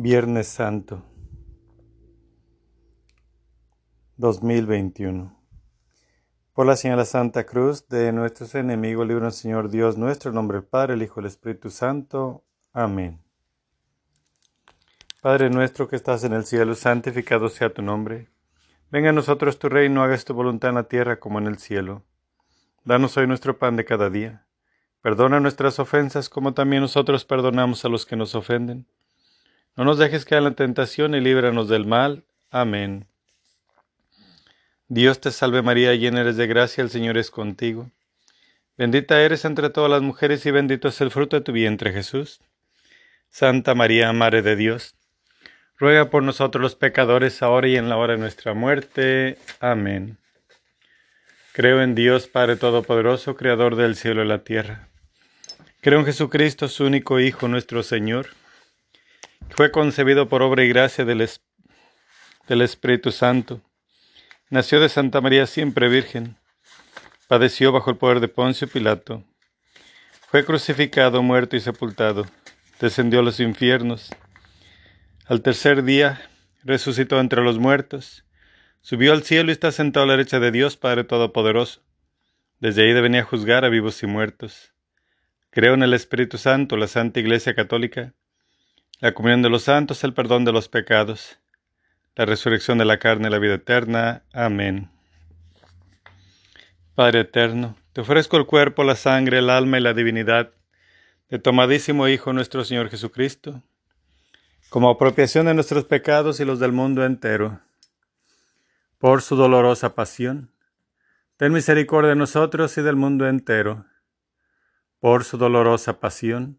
Viernes Santo 2021 Por la señal Santa Cruz de nuestros enemigos, libra Señor Dios nuestro, nombre Padre, el Hijo, el Espíritu Santo. Amén. Padre nuestro que estás en el cielo, santificado sea tu nombre. Venga a nosotros tu reino, hagas tu voluntad en la tierra como en el cielo. Danos hoy nuestro pan de cada día. Perdona nuestras ofensas como también nosotros perdonamos a los que nos ofenden no nos dejes caer en la tentación y líbranos del mal. Amén. Dios te salve María, llena eres de gracia, el Señor es contigo. Bendita eres entre todas las mujeres y bendito es el fruto de tu vientre Jesús. Santa María, Madre de Dios, ruega por nosotros los pecadores, ahora y en la hora de nuestra muerte. Amén. Creo en Dios Padre Todopoderoso, Creador del cielo y la tierra. Creo en Jesucristo, su único Hijo, nuestro Señor fue concebido por obra y gracia del, Espíritu Santo. Nació de Santa María siempre Virgen. Padeció bajo el poder de Poncio Pilato. Fue crucificado, muerto y sepultado. Descendió a los infiernos. Al tercer día resucitó entre los muertos. Subió al cielo y está sentado a la derecha de Dios Padre Todopoderoso. Desde ahí venir a juzgar a vivos y muertos. Creo en el Espíritu Santo, la Santa Iglesia Católica la comunión de los santos, el perdón de los pecados, la resurrección de la carne, la vida eterna. Amén. Padre eterno, te ofrezco el cuerpo, la sangre, el alma y la divinidad de tu amadísimo Hijo nuestro Señor Jesucristo, como apropiación de nuestros pecados y los del mundo entero. Por su dolorosa pasión, ten misericordia de nosotros y del mundo entero. Por su dolorosa pasión,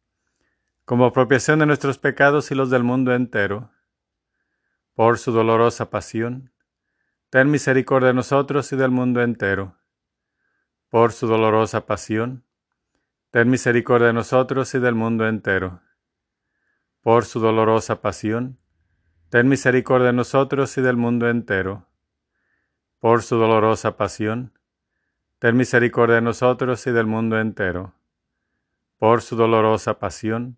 como apropiación de nuestros pecados y los del mundo entero. Por su dolorosa pasión, ten misericordia de nosotros y del mundo entero. Por su dolorosa pasión, ten misericordia de nosotros y del mundo entero. Por su dolorosa pasión, ten misericordia de nosotros y del mundo entero. Por su dolorosa pasión, ten misericordia de nosotros y del mundo entero. Por su dolorosa pasión,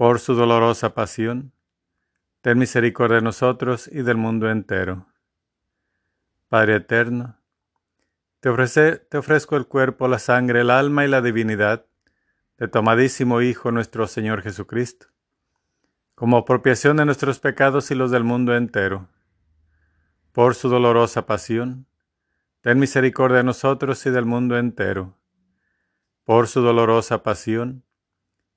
por su dolorosa pasión, ten misericordia de nosotros y del mundo entero. Padre eterno, te, te ofrezco el cuerpo, la sangre, el alma y la divinidad de tu amadísimo Hijo nuestro Señor Jesucristo, como apropiación de nuestros pecados y los del mundo entero. Por su dolorosa pasión, ten misericordia de nosotros y del mundo entero. Por su dolorosa pasión,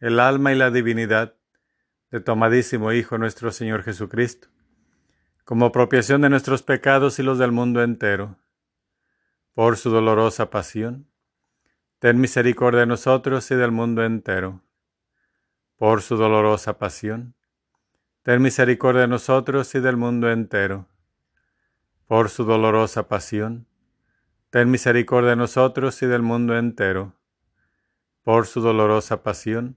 el alma y la divinidad de tu amadísimo Hijo nuestro Señor Jesucristo, como apropiación de nuestros pecados y los del mundo entero. Por su dolorosa pasión, ten misericordia de nosotros y del mundo entero. Por su dolorosa pasión, ten misericordia de nosotros y del mundo entero. Por su dolorosa pasión, ten misericordia de nosotros y del mundo entero. Por su dolorosa pasión,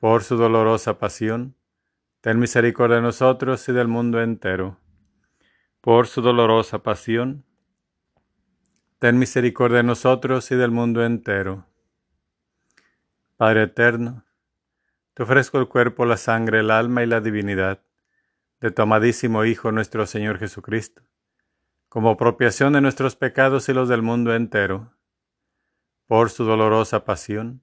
por su dolorosa pasión, ten misericordia de nosotros y del mundo entero. Por su dolorosa pasión, ten misericordia de nosotros y del mundo entero. Padre eterno, te ofrezco el cuerpo, la sangre, el alma y la divinidad de tu amadísimo Hijo nuestro Señor Jesucristo, como apropiación de nuestros pecados y los del mundo entero. Por su dolorosa pasión,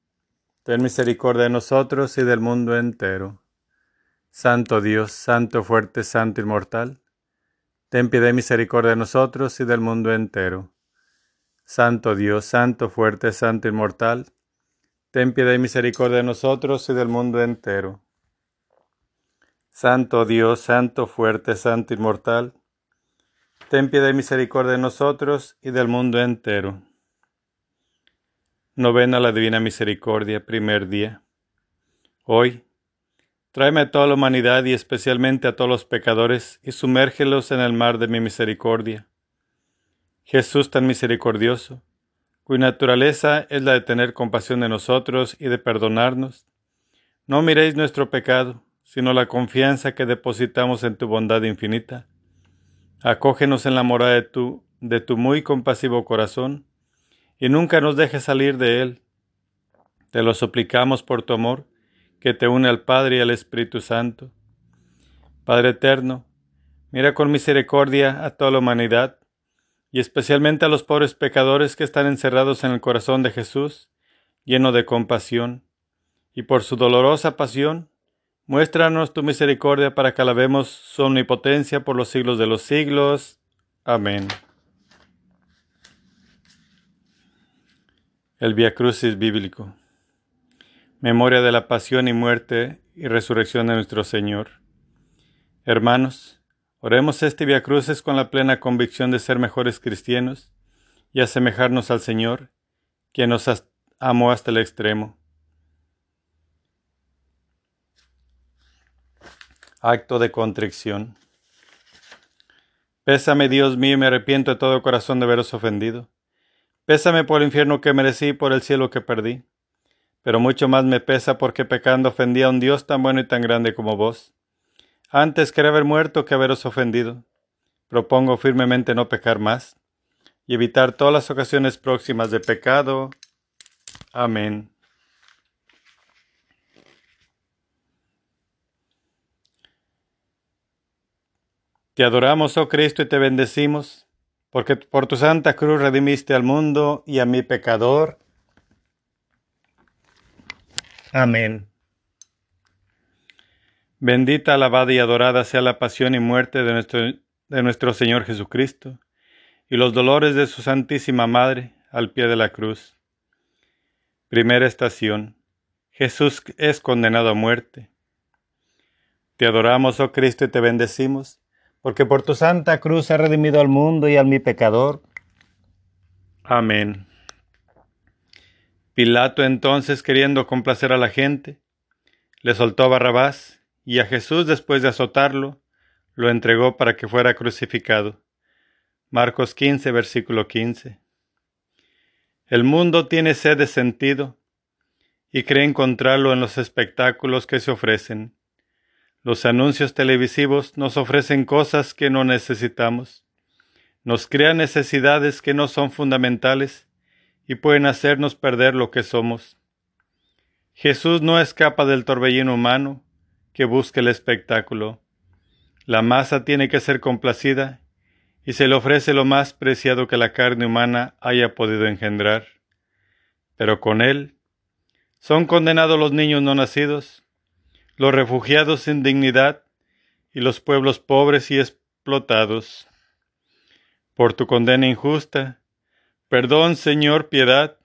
ten misericordia de nosotros y del mundo entero. Santo Dios, Santo fuerte, Santo inmortal, ten piedad y misericordia de nosotros y del mundo entero. Santo Dios, Santo fuerte, Santo inmortal, ten piedad y misericordia de nosotros y del mundo entero. Santo Dios, Santo fuerte, Santo inmortal, ten piedad y misericordia de nosotros y del mundo entero. Novena la Divina Misericordia, primer día. Hoy, tráeme a toda la humanidad y especialmente a todos los pecadores y sumérgelos en el mar de mi misericordia. Jesús tan misericordioso, cuya naturaleza es la de tener compasión de nosotros y de perdonarnos, no miréis nuestro pecado, sino la confianza que depositamos en tu bondad infinita. Acógenos en la morada de tu, de tu muy compasivo corazón, y nunca nos dejes salir de Él. Te lo suplicamos por tu amor, que te une al Padre y al Espíritu Santo. Padre eterno, mira con misericordia a toda la humanidad, y especialmente a los pobres pecadores que están encerrados en el corazón de Jesús, lleno de compasión, y por su dolorosa pasión, muéstranos tu misericordia para que alabemos su omnipotencia por los siglos de los siglos. Amén. El Via Crucis bíblico. Memoria de la pasión y muerte y resurrección de nuestro Señor. Hermanos, oremos este Via Crucis con la plena convicción de ser mejores cristianos y asemejarnos al Señor, quien nos amó hasta el extremo. Acto de contrición. Pésame, Dios mío, y me arrepiento de todo corazón de haberos ofendido Pésame por el infierno que merecí y por el cielo que perdí. Pero mucho más me pesa porque pecando ofendí a un Dios tan bueno y tan grande como vos. Antes quería haber muerto que haberos ofendido. propongo firmemente no pecar más y evitar todas las ocasiones próximas de pecado. Amén. Te adoramos, oh Cristo, y te bendecimos, porque por tu santa cruz redimiste al mundo y a mi pecador. Amén. Bendita, alabada y adorada sea la pasión y muerte de nuestro, de nuestro Señor Jesucristo y los dolores de su Santísima Madre al pie de la cruz. Primera estación. Jesús es condenado a muerte. Te adoramos, oh Cristo, y te bendecimos porque por tu santa cruz has redimido al mundo y al mi pecador. Amén. Pilato entonces, queriendo complacer a la gente, le soltó a Barrabás y a Jesús, después de azotarlo, lo entregó para que fuera crucificado. Marcos 15, versículo 15. El mundo tiene sed de sentido y cree encontrarlo en los espectáculos que se ofrecen. Los anuncios televisivos nos ofrecen cosas que no necesitamos, nos crean necesidades que no son fundamentales y pueden hacernos perder lo que somos. Jesús no escapa del torbellino humano que busca el espectáculo. La masa tiene que ser complacida y se le ofrece lo más preciado que la carne humana haya podido engendrar. Pero con él son condenados los niños no nacidos, los refugiados sin dignidad y los pueblos pobres y explotados. Por tu condena injusta, perdón, Señor, piedad,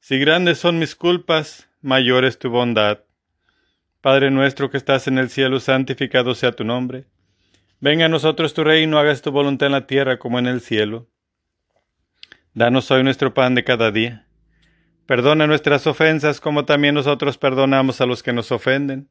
si grandes son mis culpas, mayor es tu bondad. Padre nuestro que estás en el cielo, santificado sea tu nombre. Venga a nosotros tu reino, hagas tu voluntad en la tierra como en el cielo. Danos hoy nuestro pan de cada día. Perdona nuestras ofensas como también nosotros perdonamos a los que nos ofenden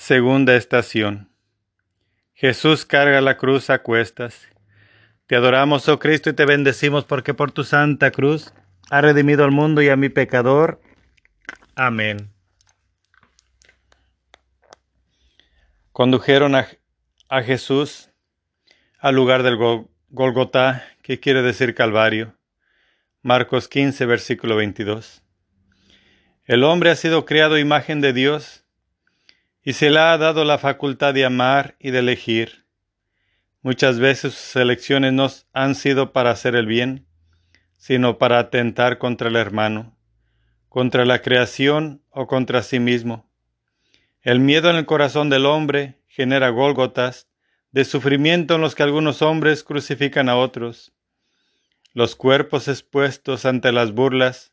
Segunda estación. Jesús carga la cruz a cuestas. Te adoramos, oh Cristo, y te bendecimos porque por tu santa cruz ha redimido al mundo y a mi pecador. Amén. Condujeron a, Jesús al lugar del Golgotá, que quiere decir Calvario. Marcos 15, versículo 22. El hombre ha sido creado imagen de Dios y se le ha dado la facultad de amar y de elegir. Muchas veces sus elecciones no han sido para hacer el bien, sino para atentar contra el hermano, contra la creación o contra sí mismo. El miedo en el corazón del hombre genera gólgotas de sufrimiento en los que algunos hombres crucifican a otros. Los cuerpos expuestos ante las burlas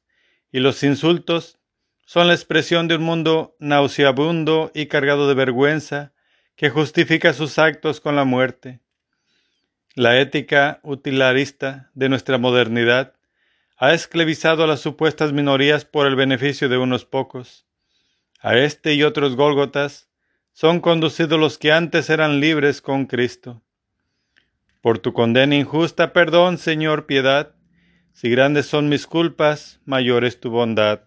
y los insultos son la expresión de un mundo nauseabundo y cargado de vergüenza que justifica sus actos con la muerte. La ética utilarista de nuestra modernidad ha esclavizado a las supuestas minorías por el beneficio de unos pocos. A este y otros Gólgotas son conducidos los que antes eran libres con Cristo. Por tu condena injusta, perdón, Señor, piedad. Si grandes son mis culpas, mayor es tu bondad.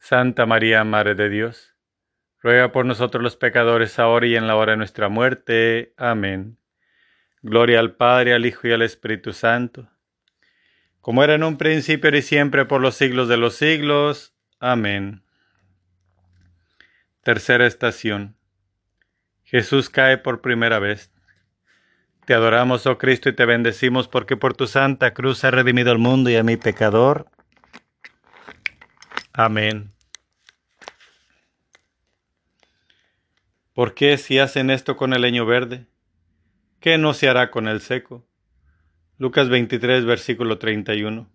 Santa María, Madre de Dios, ruega por nosotros los pecadores ahora y en la hora de nuestra muerte. Amén. Gloria al Padre, al Hijo y al Espíritu Santo, como era en un principio y siempre por los siglos de los siglos. Amén. Tercera estación. Jesús cae por primera vez. Te adoramos, oh Cristo, y te bendecimos porque por tu santa cruz has redimido al mundo y a mi pecador. Amén. ¿Por qué si hacen esto con el leño verde? ¿Qué no se hará con el seco? Lucas 23, versículo 31.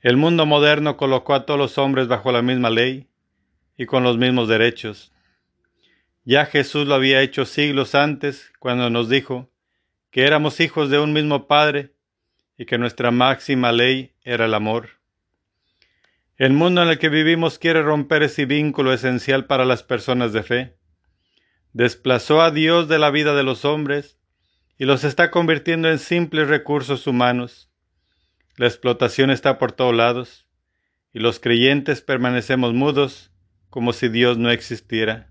El mundo moderno colocó a todos los hombres bajo la misma ley y con los mismos derechos. Ya Jesús lo había hecho siglos antes cuando nos dijo que éramos hijos de un mismo Padre y que nuestra máxima ley era el amor. El mundo en el que vivimos quiere romper ese vínculo esencial para las personas de fe. Desplazó a Dios de la vida de los hombres y los está convirtiendo en simples recursos humanos. La explotación está por todos lados y los creyentes permanecemos mudos como si Dios no existiera.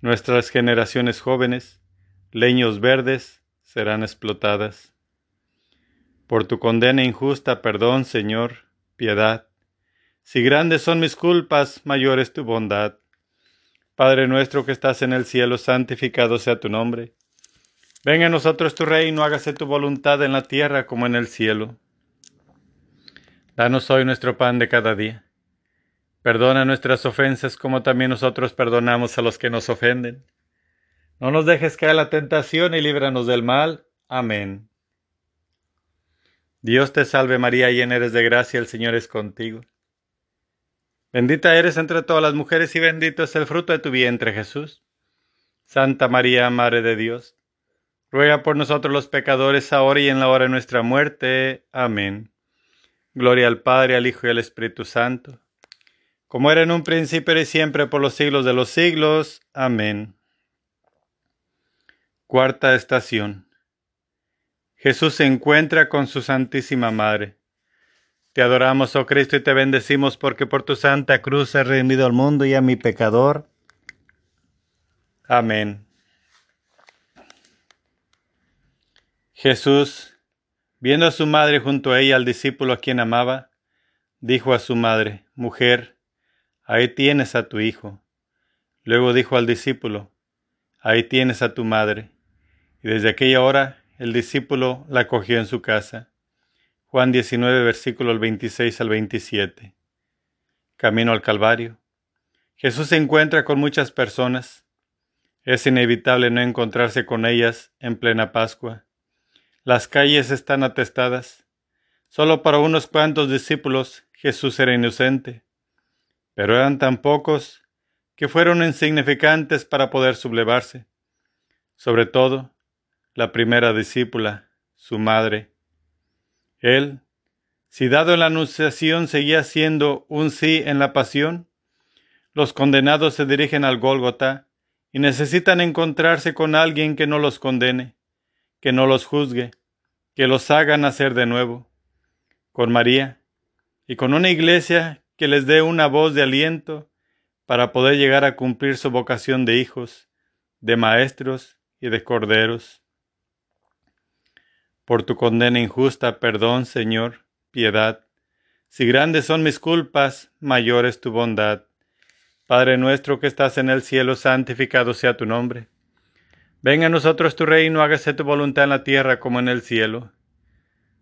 Nuestras generaciones jóvenes, leños verdes, serán explotadas. Por tu condena injusta, perdón, Señor, piedad. Si grandes son mis culpas, mayor es tu bondad. Padre nuestro que estás en el cielo, santificado sea tu nombre. Venga a nosotros tu reino, hágase tu voluntad en la tierra como en el cielo. Danos hoy nuestro pan de cada día Perdona nuestras ofensas como también nosotros perdonamos a los que nos ofenden. No nos dejes caer la tentación y líbranos del mal. Amén. Dios te salve María, llena eres de gracia, el Señor es contigo. Bendita eres entre todas las mujeres y bendito es el fruto de tu vientre Jesús. Santa María, Madre de Dios, ruega por nosotros los pecadores ahora y en la hora de nuestra muerte. Amén. Gloria al Padre, al Hijo y al Espíritu Santo como era en un principio y siempre por los siglos de los siglos. Amén. Cuarta estación. Jesús se encuentra con su Santísima Madre. Te adoramos, oh Cristo, y te bendecimos porque por tu santa cruz has redimido al mundo y a mi pecador. Amén. Jesús, viendo a su madre junto a ella al discípulo a quien amaba, dijo a su madre, Mujer, ahí tienes a tu hijo. Luego dijo al discípulo, ahí tienes a tu madre. Y desde aquella hora el discípulo la cogió en su casa. Juan 19, versículos 26 al 27. Camino al Calvario. Jesús se encuentra con muchas personas. Es inevitable no encontrarse con ellas en plena Pascua. Las calles están atestadas. Solo para unos cuantos discípulos Jesús era inocente pero eran tan pocos que fueron insignificantes para poder sublevarse. Sobre todo, la primera discípula, su madre. Él, si dado en la anunciación seguía siendo un sí en la pasión, los condenados se dirigen al Gólgota y necesitan encontrarse con alguien que no los condene, que no los juzgue, que los haga nacer de nuevo. Con María y con una iglesia que les dé una voz de aliento para poder llegar a cumplir su vocación de hijos, de maestros y de corderos. Por tu condena injusta, perdón, Señor, piedad. Si grandes son mis culpas, mayor es tu bondad. Padre nuestro que estás en el cielo, santificado sea tu nombre. Venga a nosotros tu reino, hágase tu voluntad en la tierra como en el cielo.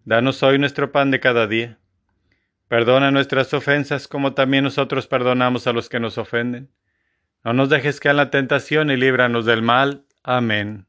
Danos hoy nuestro pan de cada día Perdona nuestras ofensas como también nosotros perdonamos a los que nos ofenden. No nos dejes caer en la tentación y líbranos del mal. Amén.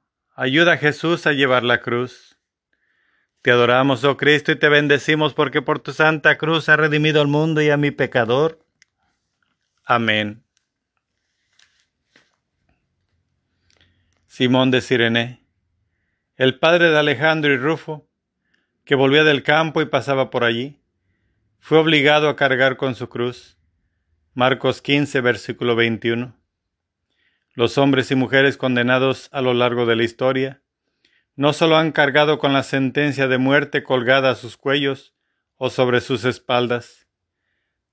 ayuda a Jesús a llevar la cruz. Te adoramos, oh Cristo, y te bendecimos porque por tu santa cruz has redimido al mundo y a mi pecador. Amén. Simón de Sirene, el padre de Alejandro y Rufo, que volvía del campo y pasaba por allí, fue obligado a cargar con su cruz. Marcos 15, versículo 21. Los hombres y mujeres condenados a lo largo de la historia no solo han cargado con la sentencia de muerte colgada a sus cuellos o sobre sus espaldas,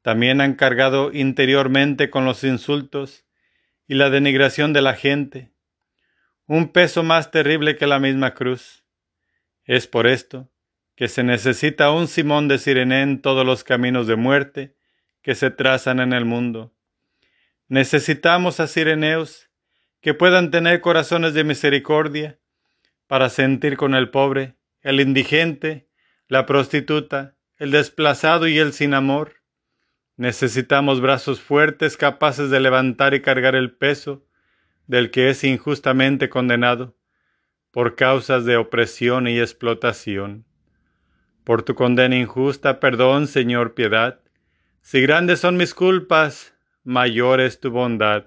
también han cargado interiormente con los insultos y la denigración de la gente, un peso más terrible que la misma cruz. Es por esto que se necesita un Simón de Sirene en todos los caminos de muerte que se trazan en el mundo. Necesitamos a Sireneos que puedan tener corazones de misericordia para sentir con el pobre, el indigente, la prostituta, el desplazado y el sin amor. Necesitamos brazos fuertes capaces de levantar y cargar el peso del que es injustamente condenado por causas de opresión y explotación. Por tu condena injusta, perdón, Señor, piedad. Si grandes son mis culpas, mayor es tu bondad.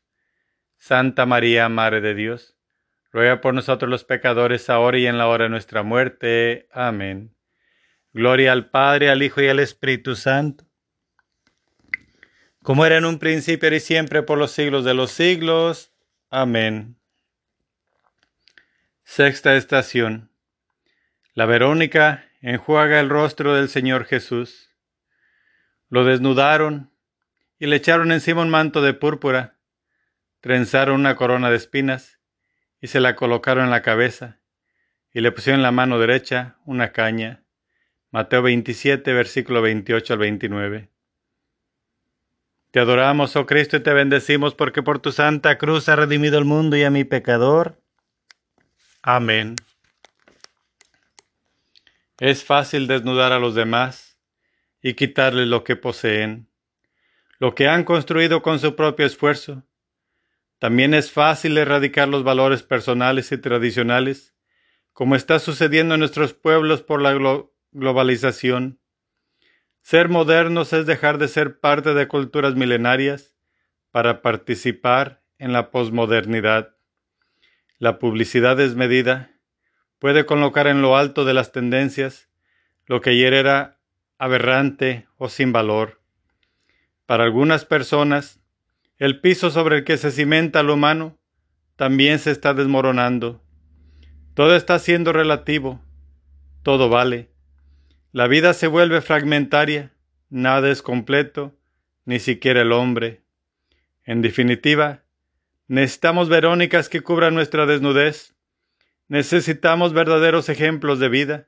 Santa María, Madre de Dios, ruega por nosotros los pecadores ahora y en la hora de nuestra muerte. Amén. Gloria al Padre, al Hijo y al Espíritu Santo, como era en un principio y siempre por los siglos de los siglos. Amén. Sexta estación. La Verónica enjuaga el rostro del Señor Jesús. Lo desnudaron y le echaron encima un manto de púrpura, trenzaron una corona de espinas y se la colocaron en la cabeza y le pusieron en la mano derecha una caña. Mateo 27, versículo 28 al 29. Te adoramos, oh Cristo, y te bendecimos porque por tu santa cruz has redimido el mundo y a mi pecador. Amén. Es fácil desnudar a los demás y quitarles lo que poseen, lo que han construido con su propio esfuerzo. También es fácil erradicar los valores personales y tradicionales, como está sucediendo en nuestros pueblos por la globalización. Ser modernos es dejar de ser parte de culturas milenarias para participar en la posmodernidad. La publicidad desmedida puede colocar en lo alto de las tendencias lo que ayer era aberrante o sin valor. Para algunas personas, el piso sobre el que se cimenta lo humano también se está desmoronando. Todo está siendo relativo, todo vale. La vida se vuelve fragmentaria, nada es completo, ni siquiera el hombre. En definitiva, necesitamos Verónicas que cubran nuestra desnudez. Necesitamos verdaderos ejemplos de vida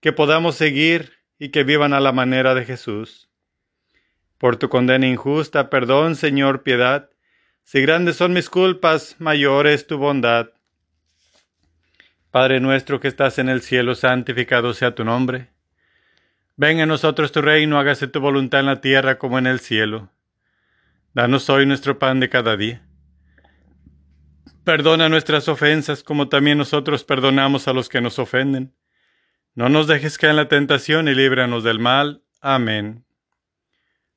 que podamos seguir y que vivan a la manera de Jesús. Por tu condena injusta, perdón, Señor, piedad. Si grandes son mis culpas, mayor es tu bondad. Padre nuestro que estás en el cielo, santificado sea tu nombre. Ven a nosotros tu reino, hágase tu voluntad en la tierra como en el cielo. Danos hoy nuestro pan de cada día. Perdona nuestras ofensas como también nosotros perdonamos a los que nos ofenden no nos dejes caer en la tentación y líbranos del mal. Amén.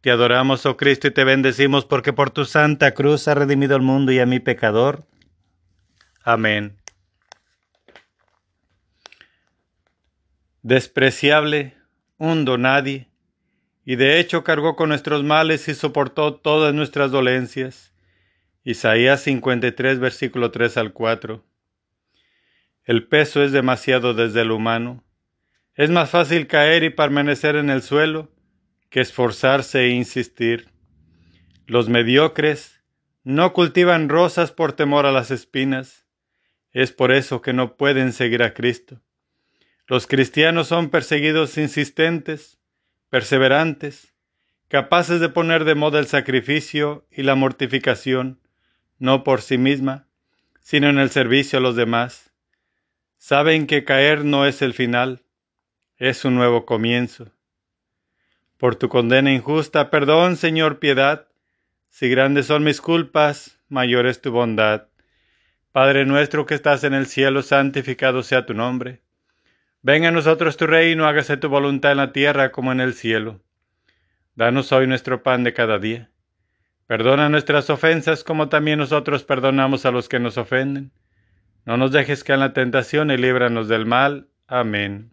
Te adoramos, oh Cristo, y te bendecimos porque por tu santa cruz has redimido al mundo y a mi pecador. Amén. Despreciable, hundo nadie, y de hecho cargó con nuestros males y soportó todas nuestras dolencias. Isaías 53, versículo 3 al 4. El peso es demasiado desde el humano es más fácil caer y permanecer en el suelo que esforzarse e insistir. Los mediocres no cultivan rosas por temor a las espinas, Es por eso que no pueden seguir a Cristo. Los cristianos son perseguidos insistentes, perseverantes, capaces de poner de moda el sacrificio y la mortificación, no por sí misma, sino en el servicio a los demás. Saben que caer no es el final, es un nuevo comienzo. Por tu condena injusta, perdón, Señor, piedad. Si grandes son mis culpas, mayor es tu bondad. Padre nuestro que estás en el cielo, santificado sea tu nombre. Venga a nosotros tu reino, hágase tu voluntad en la tierra como en el cielo. Danos hoy nuestro pan de cada día. Perdona nuestras ofensas como también nosotros perdonamos a los que nos ofenden. No nos dejes caer en la tentación y líbranos del mal. Amén.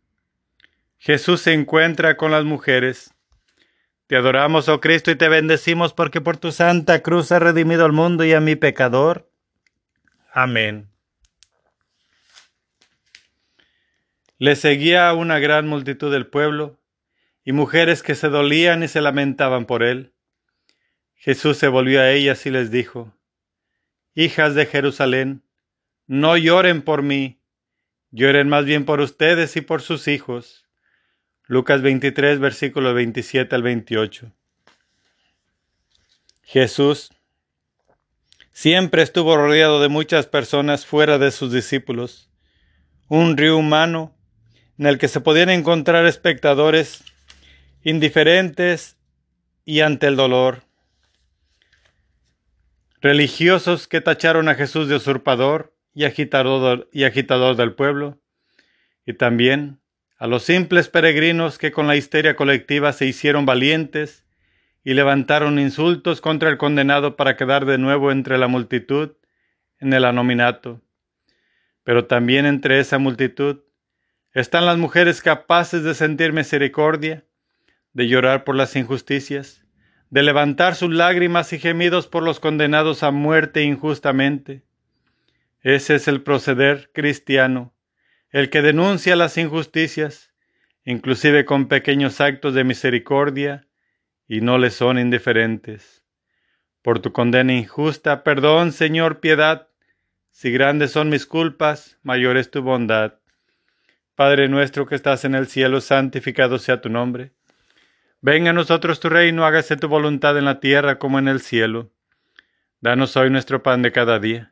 Jesús se encuentra con las mujeres. Te adoramos, oh Cristo, y te bendecimos porque por tu santa cruz has redimido al mundo y a mi pecador. Amén. Le seguía una gran multitud del pueblo y mujeres que se dolían y se lamentaban por él. Jesús se volvió a ellas y les dijo, Hijas de Jerusalén, no lloren por mí, lloren más bien por ustedes y por sus hijos Lucas 23, versículo 27 al 28. Jesús siempre estuvo rodeado de muchas personas fuera de sus discípulos, un río humano en el que se podían encontrar espectadores indiferentes y ante el dolor, religiosos que tacharon a Jesús de usurpador y agitador, y agitador del pueblo, y también a los simples peregrinos que con la histeria colectiva se hicieron valientes y levantaron insultos contra el condenado para quedar de nuevo entre la multitud en el anominato. Pero también entre esa multitud están las mujeres capaces de sentir misericordia, de llorar por las injusticias, de levantar sus lágrimas y gemidos por los condenados a muerte injustamente. Ese es el proceder cristiano el que denuncia las injusticias, inclusive con pequeños actos de misericordia, y no le son indiferentes. Por tu condena injusta, perdón, Señor, piedad. Si grandes son mis culpas, mayor es tu bondad. Padre nuestro que estás en el cielo, santificado sea tu nombre. Venga a nosotros tu reino, hágase tu voluntad en la tierra como en el cielo. Danos hoy nuestro pan de cada día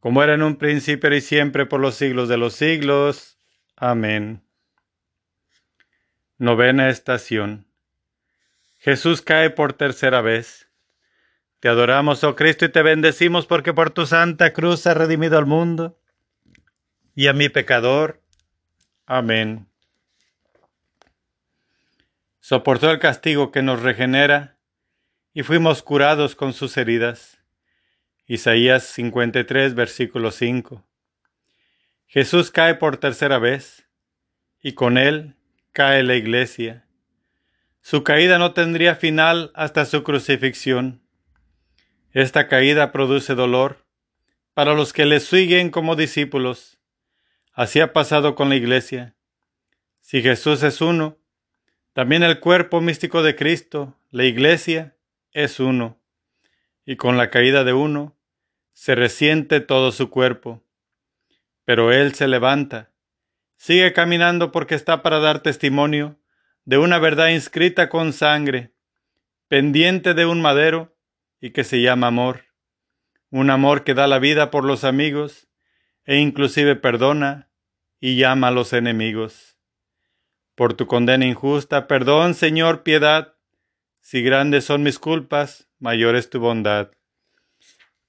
como era en un principio y siempre por los siglos de los siglos. Amén. Novena estación. Jesús cae por tercera vez. Te adoramos, oh Cristo, y te bendecimos porque por tu santa cruz has redimido al mundo y a mi pecador. Amén. Soportó el castigo que nos regenera y fuimos curados con sus heridas. Isaías 53, versículo 5. Jesús cae por tercera vez y con él cae la iglesia. Su caída no tendría final hasta su crucifixión. Esta caída produce dolor para los que le siguen como discípulos. Así ha pasado con la iglesia. Si Jesús es uno, también el cuerpo místico de Cristo, la iglesia, es uno. Y con la caída de uno, se resiente todo su cuerpo. Pero él se levanta, sigue caminando porque está para dar testimonio de una verdad inscrita con sangre, pendiente de un madero y que se llama amor, un amor que da la vida por los amigos e inclusive perdona y llama a los enemigos. Por tu condena injusta, perdón, Señor, piedad. Si grandes son mis culpas, mayor es tu bondad.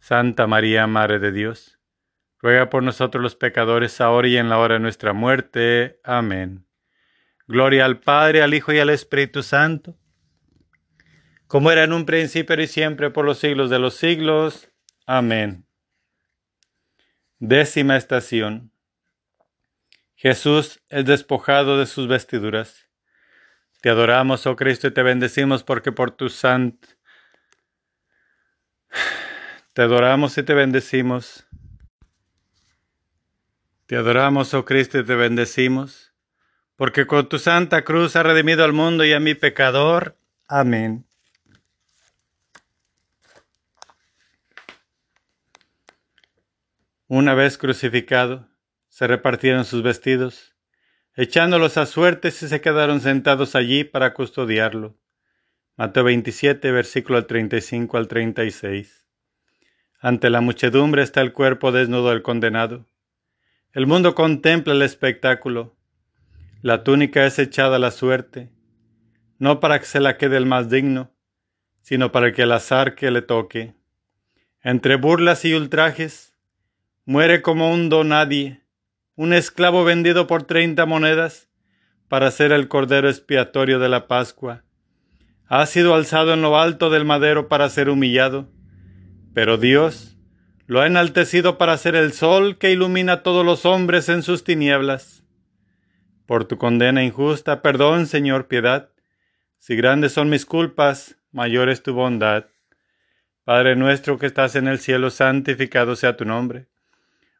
Santa María, Madre de Dios, ruega por nosotros los pecadores, ahora y en la hora de nuestra muerte. Amén. Gloria al Padre, al Hijo y al Espíritu Santo como era en un principio y siempre por los siglos de los siglos. Amén. Décima estación. Jesús es despojado de sus vestiduras. Te adoramos, oh Cristo, y te bendecimos porque por tu santo. Te adoramos y te bendecimos. Te adoramos, oh Cristo, y te bendecimos, porque con tu santa cruz ha redimido al mundo y a mi pecador. Amén. Una vez crucificado, se repartieron sus vestidos, echándolos a suertes y se quedaron sentados allí para custodiarlo. Mateo 27, versículo 35 al 36. Ante la muchedumbre está el cuerpo desnudo del condenado. El mundo contempla el espectáculo. La túnica es echada a la suerte, no para que se la quede el más digno, sino para que el azar que le toque. Entre burlas y ultrajes, Muere como un donadie, un esclavo vendido por treinta monedas para ser el cordero expiatorio de la Pascua. Ha sido alzado en lo alto del madero para ser humillado, pero Dios lo ha enaltecido para ser el sol que ilumina a todos los hombres en sus tinieblas. Por tu condena injusta, perdón, Señor, piedad. Si grandes son mis culpas, mayor es tu bondad. Padre nuestro que estás en el cielo, santificado sea tu nombre.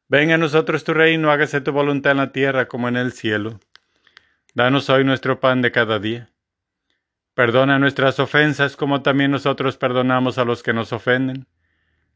Venga a nosotros tu reino, hágase tu voluntad en la tierra como en el cielo. Danos hoy nuestro pan de cada día. Perdona nuestras ofensas como también nosotros perdonamos a los que nos ofenden.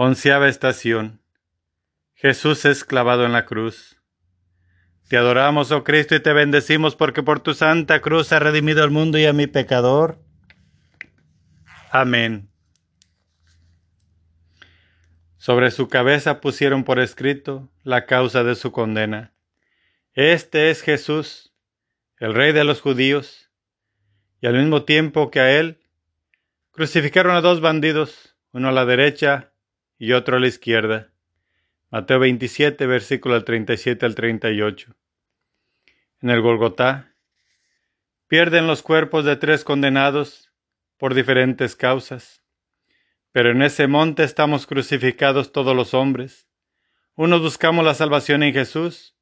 Onceava estación. Jesús es clavado en la cruz. Te adoramos, oh Cristo, y te bendecimos porque por tu santa cruz has redimido al mundo y a mi pecador. Amén. Sobre su cabeza pusieron por escrito la causa de su condena. Este es Jesús, el rey de los judíos, y al mismo tiempo que a él, crucificaron a dos bandidos, uno a la derecha y otro a la izquierda. Mateo 27, versículo 37 al 38. En el Golgotá, pierden los cuerpos de tres condenados por diferentes causas. Pero en ese monte estamos crucificados todos los hombres. Unos buscamos la salvación en Jesús,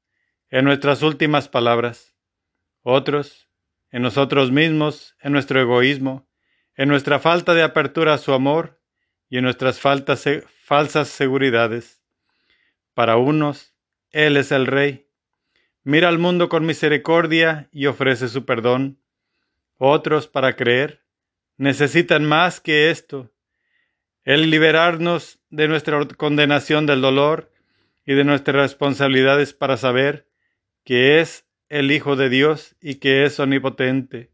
en nuestras últimas palabras. Otros, en nosotros mismos, en nuestro egoísmo, en nuestra falta de apertura a su amor y en nuestras falsas seguridades. Para unos, Él es el Rey. Mira al mundo con misericordia y ofrece su perdón. Otros, para creer, necesitan más que esto el liberarnos de nuestra condenación del dolor y de nuestras responsabilidades para saber que es el Hijo de Dios y que es omnipotente.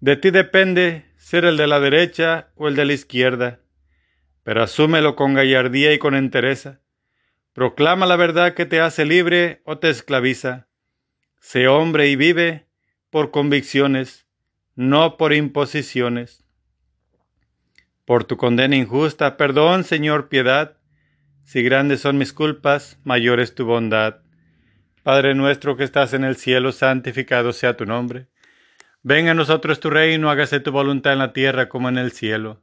De ti depende ser el de la derecha o el de la izquierda, pero asúmelo con gallardía y con entereza. Proclama la verdad que te hace libre o te esclaviza. Sé hombre y vive por convicciones, no por imposiciones por tu condena injusta. Perdón, Señor, piedad. Si grandes son mis culpas, mayor es tu bondad. Padre nuestro que estás en el cielo, santificado sea tu nombre. Venga a nosotros tu reino, hágase tu voluntad en la tierra como en el cielo.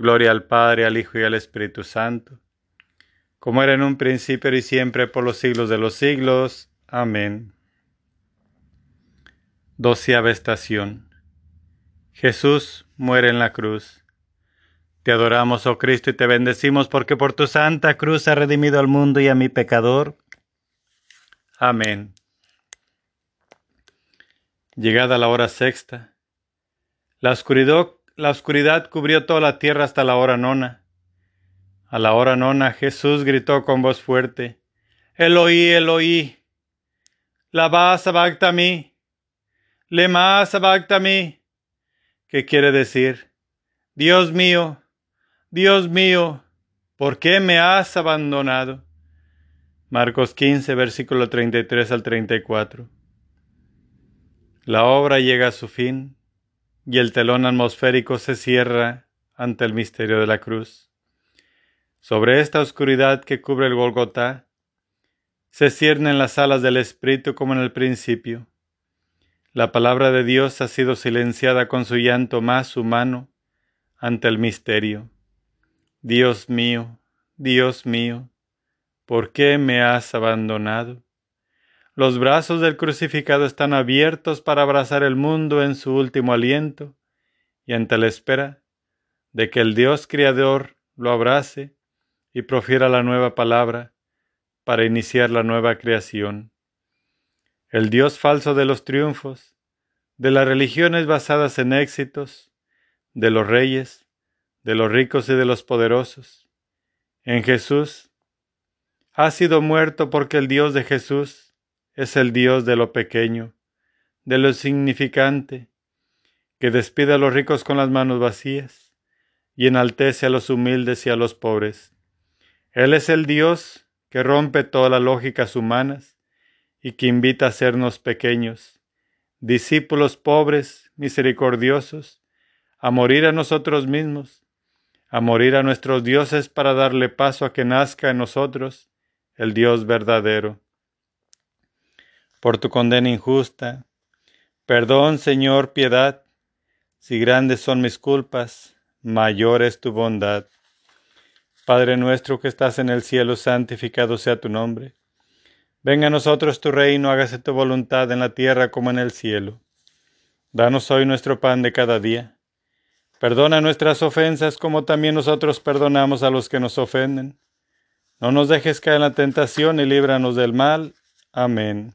Gloria al Padre, al Hijo y al Espíritu Santo, como era en un principio y siempre por los siglos de los siglos. Amén. Doceava estación. Jesús muere en la cruz. Te adoramos, oh Cristo, y te bendecimos porque por tu santa cruz has redimido al mundo y a mi pecador. Amén. Llegada la hora sexta, la oscuridad, la oscuridad cubrió toda la tierra hasta la hora nona. A la hora nona Jesús gritó con voz fuerte, Eloí, Eloí, lama sabactami, Lema sabactami, ¿Qué quiere decir, Dios mío, Dios mío, ¿por qué me has abandonado? Marcos 15, versículo 33 al 34. La obra llega a su fin y el telón atmosférico se cierra ante el misterio de la cruz. Sobre esta oscuridad que cubre el Golgotá, se ciernen las alas del Espíritu como en el principio la palabra de Dios ha sido silenciada con su llanto más humano ante el misterio. Dios mío, Dios mío, ¿por qué me has abandonado? Los brazos del crucificado están abiertos para abrazar el mundo en su último aliento y ante la espera de que el Dios Creador lo abrace y profiera la nueva palabra para iniciar la nueva creación el Dios falso de los triunfos, de las religiones basadas en éxitos, de los reyes, de los ricos y de los poderosos. En Jesús ha sido muerto porque el Dios de Jesús es el Dios de lo pequeño, de lo insignificante, que despide a los ricos con las manos vacías y enaltece a los humildes y a los pobres. Él es el Dios que rompe todas las lógicas humanas y que invita a sernos pequeños, discípulos pobres, misericordiosos, a morir a nosotros mismos, a morir a nuestros dioses para darle paso a que nazca en nosotros el Dios verdadero. Por tu condena injusta, perdón, Señor, piedad, si grandes son mis culpas, mayor es tu bondad. Padre nuestro que estás en el cielo, santificado sea tu nombre Venga a nosotros tu reino, hágase tu voluntad en la tierra como en el cielo. Danos hoy nuestro pan de cada día. Perdona nuestras ofensas como también nosotros perdonamos a los que nos ofenden. No nos dejes caer en la tentación y líbranos del mal. Amén.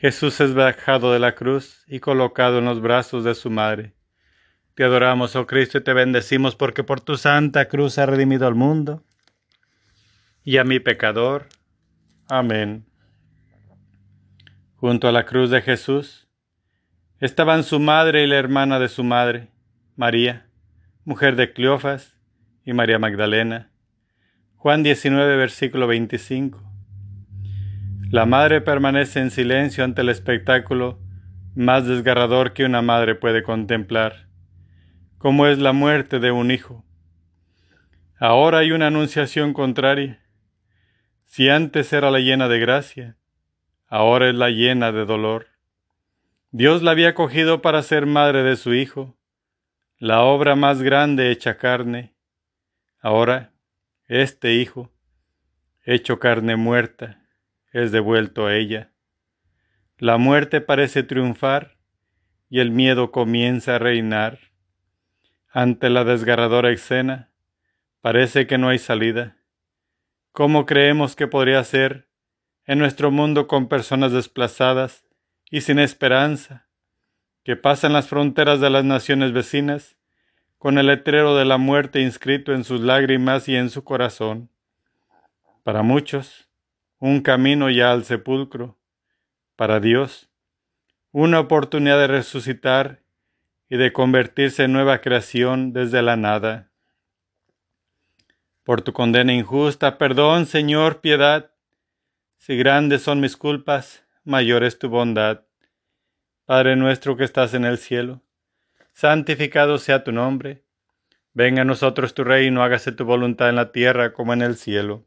Jesús es bajado de la cruz y colocado en los brazos de su madre. Te adoramos, oh Cristo, y te bendecimos porque por tu santa cruz ha redimido al mundo y a mi pecador Amén. Junto a la cruz de Jesús estaban su madre y la hermana de su madre, María, mujer de Cleofas, y María Magdalena. Juan 19, versículo 25. La madre permanece en silencio ante el espectáculo más desgarrador que una madre puede contemplar, como es la muerte de un hijo. Ahora hay una anunciación contraria. Si antes era la llena de gracia, ahora es la llena de dolor. Dios la había cogido para ser madre de su Hijo, la obra más grande hecha carne. Ahora, este Hijo hecho carne muerta, es devuelto a ella. La muerte parece triunfar y el miedo comienza a reinar. Ante la desgarradora escena, parece que no hay salida. ¿Cómo creemos que podría ser en nuestro mundo con personas desplazadas y sin esperanza, que pasan las fronteras de las naciones vecinas con el letrero de la muerte inscrito en sus lágrimas y en su corazón? Para muchos, un camino ya al sepulcro. Para Dios, una oportunidad de resucitar y de convertirse en nueva creación desde la nada. Por tu condena injusta, perdón, Señor, piedad. Si grandes son mis culpas, mayor es tu bondad. Padre nuestro que estás en el cielo, santificado sea tu nombre. Venga a nosotros tu reino, hágase tu voluntad en la tierra como en el cielo.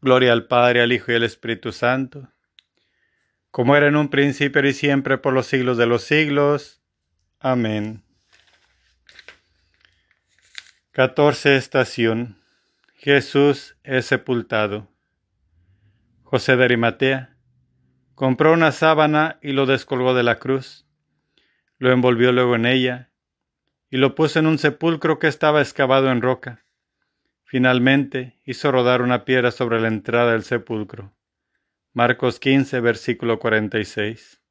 Gloria al Padre, al Hijo y al Espíritu Santo, como era en un principio y siempre por los siglos de los siglos. Amén. 14 Estación. Jesús es sepultado. José de Arimatea compró una sábana y lo descolgó de la cruz, lo envolvió luego en ella y lo puso en un sepulcro que estaba excavado en roca Finalmente hizo rodar una piedra sobre la entrada del sepulcro. Marcos 15, versículo 46.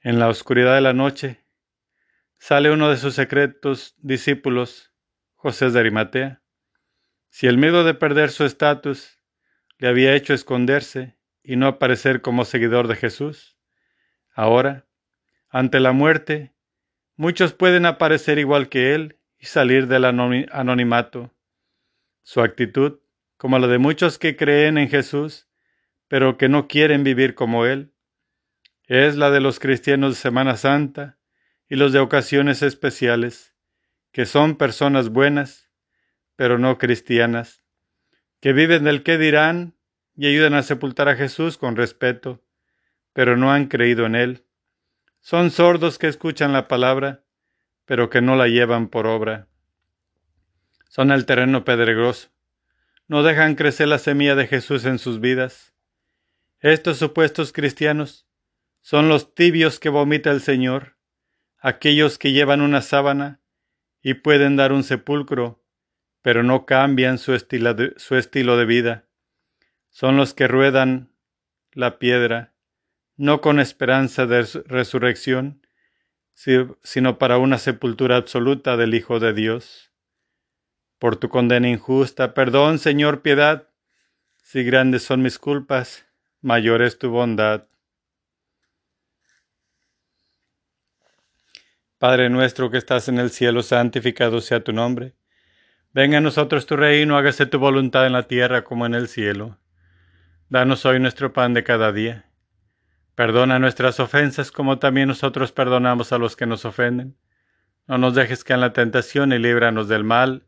En la oscuridad de la noche sale uno de sus secretos discípulos, José de Arimatea. Si el miedo de perder su estatus le había hecho esconderse y no aparecer como seguidor de Jesús, ahora, ante la muerte, muchos pueden aparecer igual que él y salir del anonimato su actitud, como la de muchos que creen en Jesús, pero que no quieren vivir como Él, es la de los cristianos de Semana Santa y los de ocasiones especiales, que son personas buenas, pero no cristianas, que viven del qué dirán y ayudan a sepultar a Jesús con respeto, pero no han creído en Él. Son sordos que escuchan la palabra, pero que no la llevan por obra son el terreno pedregoso. No dejan crecer la semilla de Jesús en sus vidas. Estos supuestos cristianos son los tibios que vomita el Señor, aquellos que llevan una sábana y pueden dar un sepulcro, pero no cambian su estilo de, su estilo de vida. Son los que ruedan la piedra, no con esperanza de resurrección, sino para una sepultura absoluta del Hijo de Dios por tu condena injusta. Perdón, Señor, piedad. Si grandes son mis culpas, mayor es tu bondad. Padre nuestro que estás en el cielo, santificado sea tu nombre. Venga a nosotros tu reino, hágase tu voluntad en la tierra como en el cielo. Danos hoy nuestro pan de cada día. Perdona nuestras ofensas como también nosotros perdonamos a los que nos ofenden. No nos dejes caer en la tentación y líbranos del mal.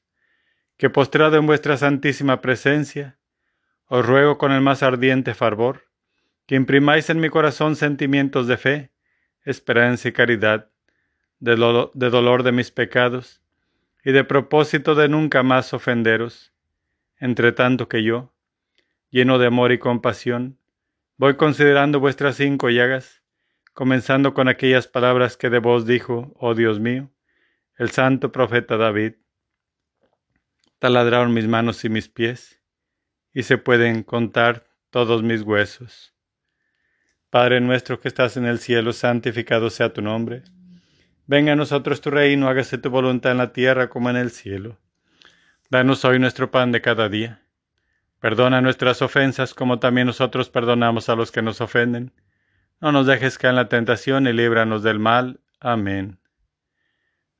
que postrado en vuestra santísima presencia, os ruego con el más ardiente fervor, que imprimáis en mi corazón sentimientos de fe, esperanza y caridad, de, de dolor de mis pecados, y de propósito de nunca más ofenderos, entre tanto que yo, lleno de amor y compasión, voy considerando vuestras cinco llagas, comenzando con aquellas palabras que de vos dijo, oh Dios mío, el santo profeta David, taladraron mis manos y mis pies, y se pueden contar todos mis huesos. Padre nuestro que estás en el cielo, santificado sea tu nombre. Venga a nosotros tu reino, hágase tu voluntad en la tierra como en el cielo. Danos hoy nuestro pan de cada día. Perdona nuestras ofensas como también nosotros perdonamos a los que nos ofenden. No nos dejes caer en la tentación y líbranos del mal. Amén.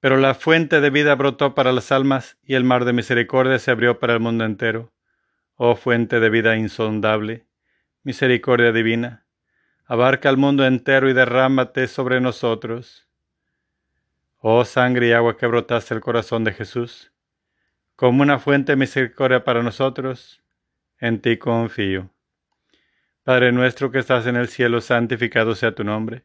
pero la fuente de vida brotó para las almas y el mar de misericordia se abrió para el mundo entero. Oh fuente de vida insondable misericordia divina, abarca el mundo entero y derrámate sobre nosotros. Oh sangre y agua que brotaste el corazón de Jesús, como una fuente de misericordia para nosotros, en ti confío. Padre nuestro que estás en el cielo, santificado sea tu nombre.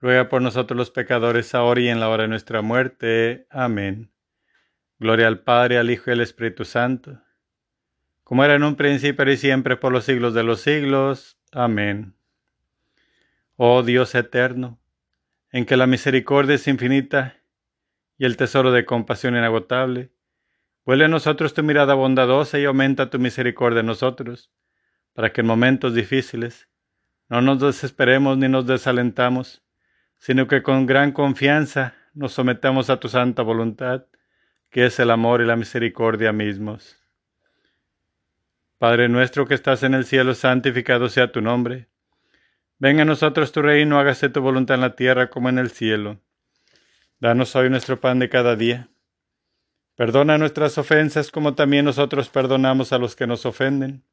ruega por nosotros los pecadores, ahora y en la hora de nuestra muerte. Amén. Gloria al Padre, al Hijo y al Espíritu Santo, como era en un principio y siempre por los siglos de los siglos. Amén. Oh Dios eterno, en que la misericordia es infinita y el tesoro de compasión inagotable, vuelve a nosotros tu mirada bondadosa y aumenta tu misericordia en nosotros, para que en momentos difíciles no nos desesperemos ni nos desalentamos, sino que con gran confianza nos sometamos a tu santa voluntad, que es el amor y la misericordia mismos. Padre nuestro que estás en el cielo, santificado sea tu nombre Venga a nosotros tu reino, hágase tu voluntad en la tierra como en el cielo. Danos hoy nuestro pan de cada día. Perdona nuestras ofensas como también nosotros perdonamos a los que nos ofenden.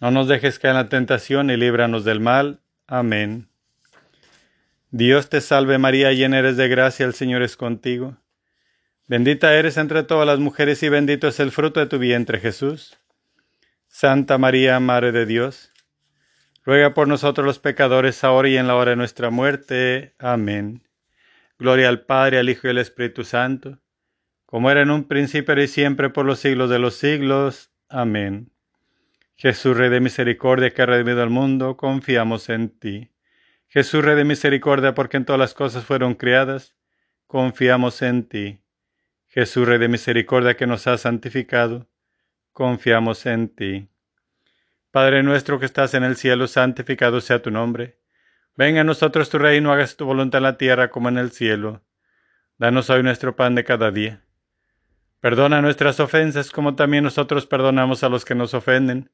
No nos dejes caer en la tentación y líbranos del mal. Amén. Dios te salve María, llena eres de gracia, el Señor es contigo. Bendita eres entre todas las mujeres y bendito es el fruto de tu vientre Jesús. Santa María, Madre de Dios ruega por nosotros los pecadores, ahora y en la hora de nuestra muerte. Amén. Gloria al Padre, al Hijo y al Espíritu Santo, como era en un principio y siempre por los siglos de los siglos. Amén. Jesús, Rey de Misericordia, que ha redimido al mundo, confiamos en ti. Jesús, Rey de Misericordia, porque en todas las cosas fueron criadas, confiamos en ti. Jesús, Rey de Misericordia, que nos ha santificado, confiamos en ti. Padre nuestro que estás en el cielo, santificado sea tu nombre. Venga a nosotros tu reino, hagas tu voluntad en la tierra como en el cielo. Danos hoy nuestro pan de cada día. Perdona nuestras ofensas como también nosotros perdonamos a los que nos ofenden.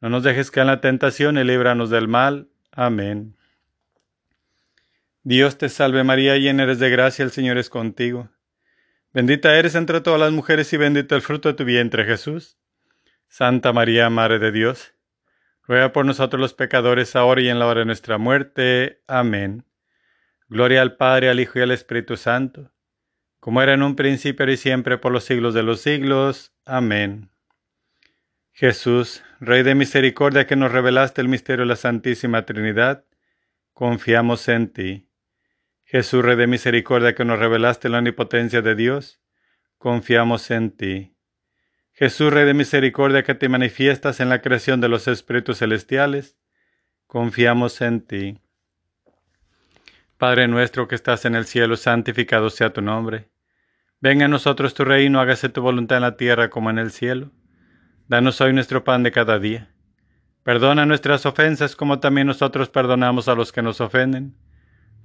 No nos dejes caer en la tentación y líbranos del mal. Amén. Dios te salve María, llena eres de gracia, el Señor es contigo. Bendita eres entre todas las mujeres y bendito el fruto de tu vientre Jesús. Santa María, Madre de Dios Ruega por nosotros los pecadores, ahora y en la hora de nuestra muerte. Amén. Gloria al Padre, al Hijo y al Espíritu Santo, como era en un principio y siempre por los siglos de los siglos. Amén. Jesús, Rey de misericordia que nos revelaste el misterio de la Santísima Trinidad, confiamos en ti. Jesús, Rey de misericordia que nos revelaste la omnipotencia de Dios, confiamos en ti. Jesús, Rey de Misericordia, que te manifiestas en la creación de los espíritus celestiales, confiamos en ti. Padre nuestro que estás en el cielo, santificado sea tu nombre. Venga a nosotros tu reino, hágase tu voluntad en la tierra como en el cielo. Danos hoy nuestro pan de cada día. Perdona nuestras ofensas como también nosotros perdonamos a los que nos ofenden.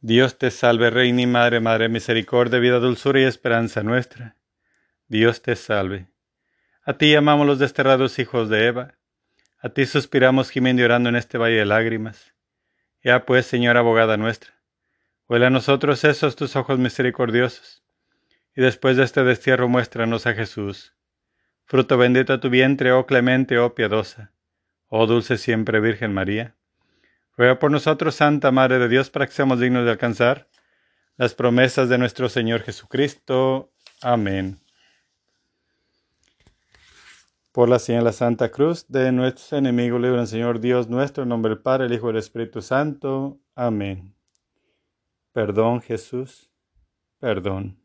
Dios te salve, Reina y Madre, Madre misericordia, vida, dulzura y esperanza nuestra. Dios te salve. A ti llamamos los desterrados hijos de Eva. A ti suspiramos gimiendo y orando en este valle de lágrimas. Ya pues, Señora abogada nuestra, huele a nosotros esos tus ojos misericordiosos, y después de este destierro muéstranos a Jesús, fruto bendito a tu vientre, oh clemente, oh piadosa, oh dulce siempre Virgen María. Ruega por nosotros, Santa Madre de Dios, para que seamos dignos de alcanzar las promesas de nuestro Señor Jesucristo. Amén. Por la señal de la Santa Cruz de nuestros enemigos, libre Señor Dios nuestro, en nombre del Padre, el Hijo y el Espíritu Santo. Amén. Perdón, Jesús, perdón.